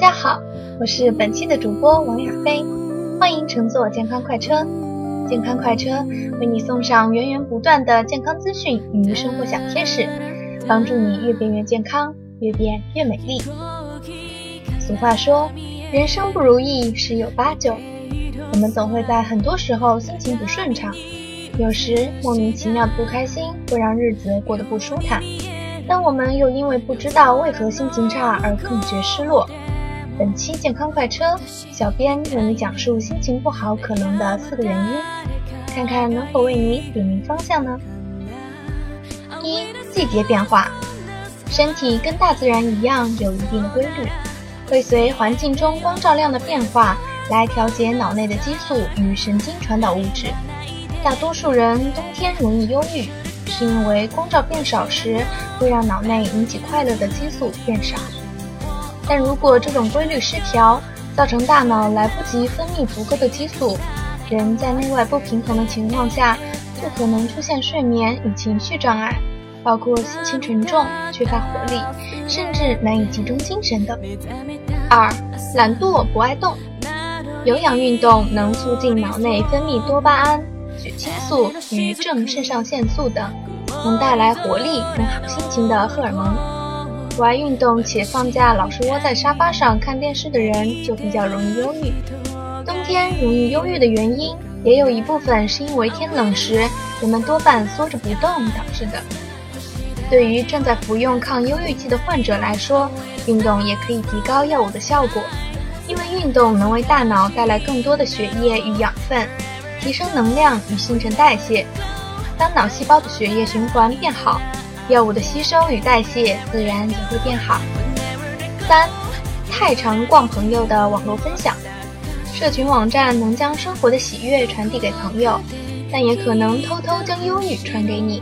大家好我是本期的主播王亚飞，欢迎乘坐健康快车。健康快车为你送上源源不断的健康资讯与生活小贴士，帮助你越变越健康，越变越美丽。俗话说，人生不如意十有八九，我们总会在很多时候心情不顺畅，有时莫名其妙的不开心会让日子过得不舒坦，但我们又因为不知道为何心情差而更觉失落。本期健康快车，小编为你讲述心情不好可能的四个原因，看看能否为你点明方向呢？一、季节变化，身体跟大自然一样有一定的规律，会随环境中光照量的变化来调节脑内的激素与神经传导物质。大多数人冬天容易忧郁，是因为光照变少时会让脑内引起快乐的激素变少。但如果这种规律失调，造成大脑来不及分泌足够的激素，人在内外不平衡的情况下，就可能出现睡眠与情绪障碍，包括心情沉重、缺乏活力，甚至难以集中精神等。二、懒惰不爱动，有氧运动能促进脑内分泌多巴胺、血清素与正肾上腺素等，能带来活力跟好心情的荷尔蒙。不爱运动且放假老是窝在沙发上看电视的人，就比较容易忧郁。冬天容易忧郁的原因，也有一部分是因为天冷时人们多半缩着不动导致的。对于正在服用抗忧郁剂的患者来说，运动也可以提高药物的效果，因为运动能为大脑带来更多的血液与养分，提升能量与新陈代谢。当脑细胞的血液循环变好。药物的吸收与代谢自然也会变好。三，太常逛朋友的网络分享，社群网站能将生活的喜悦传递给朋友，但也可能偷偷将忧郁传给你。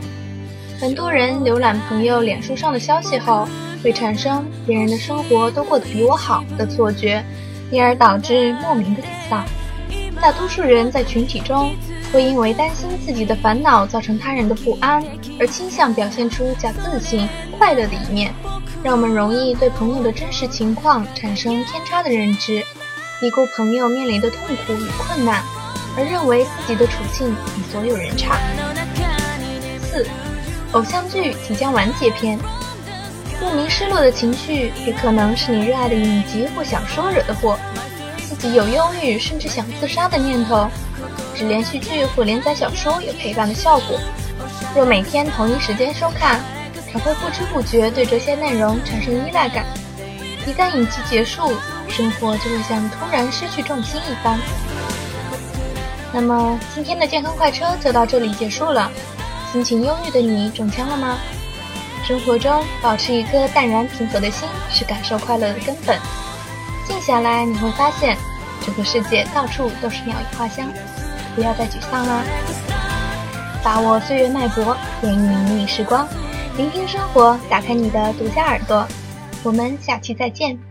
很多人浏览朋友脸书上的消息后，会产生别人的生活都过得比我好的错觉，因而导致莫名的沮丧。大多数人在群体中。会因为担心自己的烦恼造成他人的不安，而倾向表现出较自信、快乐的一面，让我们容易对朋友的真实情况产生偏差的认知，低估朋友面临的痛苦与困难，而认为自己的处境比所有人差。四，偶像剧即将完结篇，莫名失落的情绪也可能是你热爱的影集或小说惹的祸，己有忧郁甚至想自杀的念头。是连续剧或连载小说有陪伴的效果。若每天同一时间收看，常会不知不觉对这些内容产生依赖感。一旦影集结束，生活就会像突然失去重心一般。那么今天的健康快车就到这里结束了。心情忧郁的你中枪了吗？生活中保持一颗淡然平和的心是感受快乐的根本。静下来，你会发现，这个世界到处都是鸟语花香。不要再沮丧了！把握岁月脉搏，给你迷你时光，聆听生活，打开你的独家耳朵。我们下期再见。